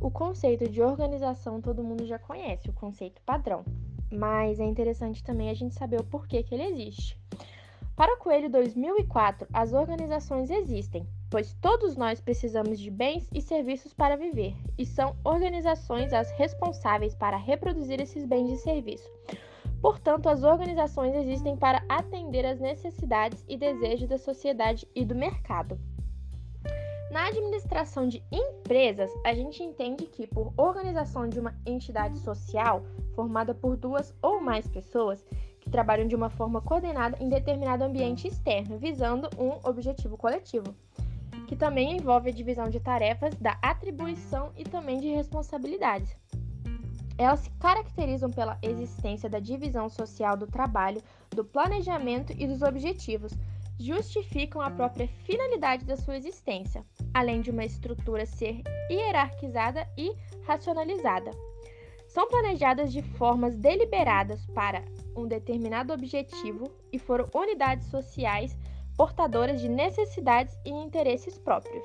o conceito de organização todo mundo já conhece, o conceito padrão. Mas é interessante também a gente saber o porquê que ele existe. Para Coelho 2004, as organizações existem, pois todos nós precisamos de bens e serviços para viver, e são organizações as responsáveis para reproduzir esses bens e serviços. Portanto, as organizações existem para atender às necessidades e desejos da sociedade e do mercado. Na administração de empresas, a gente entende que, por organização de uma entidade social formada por duas ou mais pessoas, que trabalham de uma forma coordenada em determinado ambiente externo, visando um objetivo coletivo, que também envolve a divisão de tarefas, da atribuição e também de responsabilidades. Elas se caracterizam pela existência da divisão social do trabalho, do planejamento e dos objetivos, justificam a própria finalidade da sua existência, além de uma estrutura ser hierarquizada e racionalizada. São planejadas de formas deliberadas para um determinado objetivo e foram unidades sociais portadoras de necessidades e interesses próprios.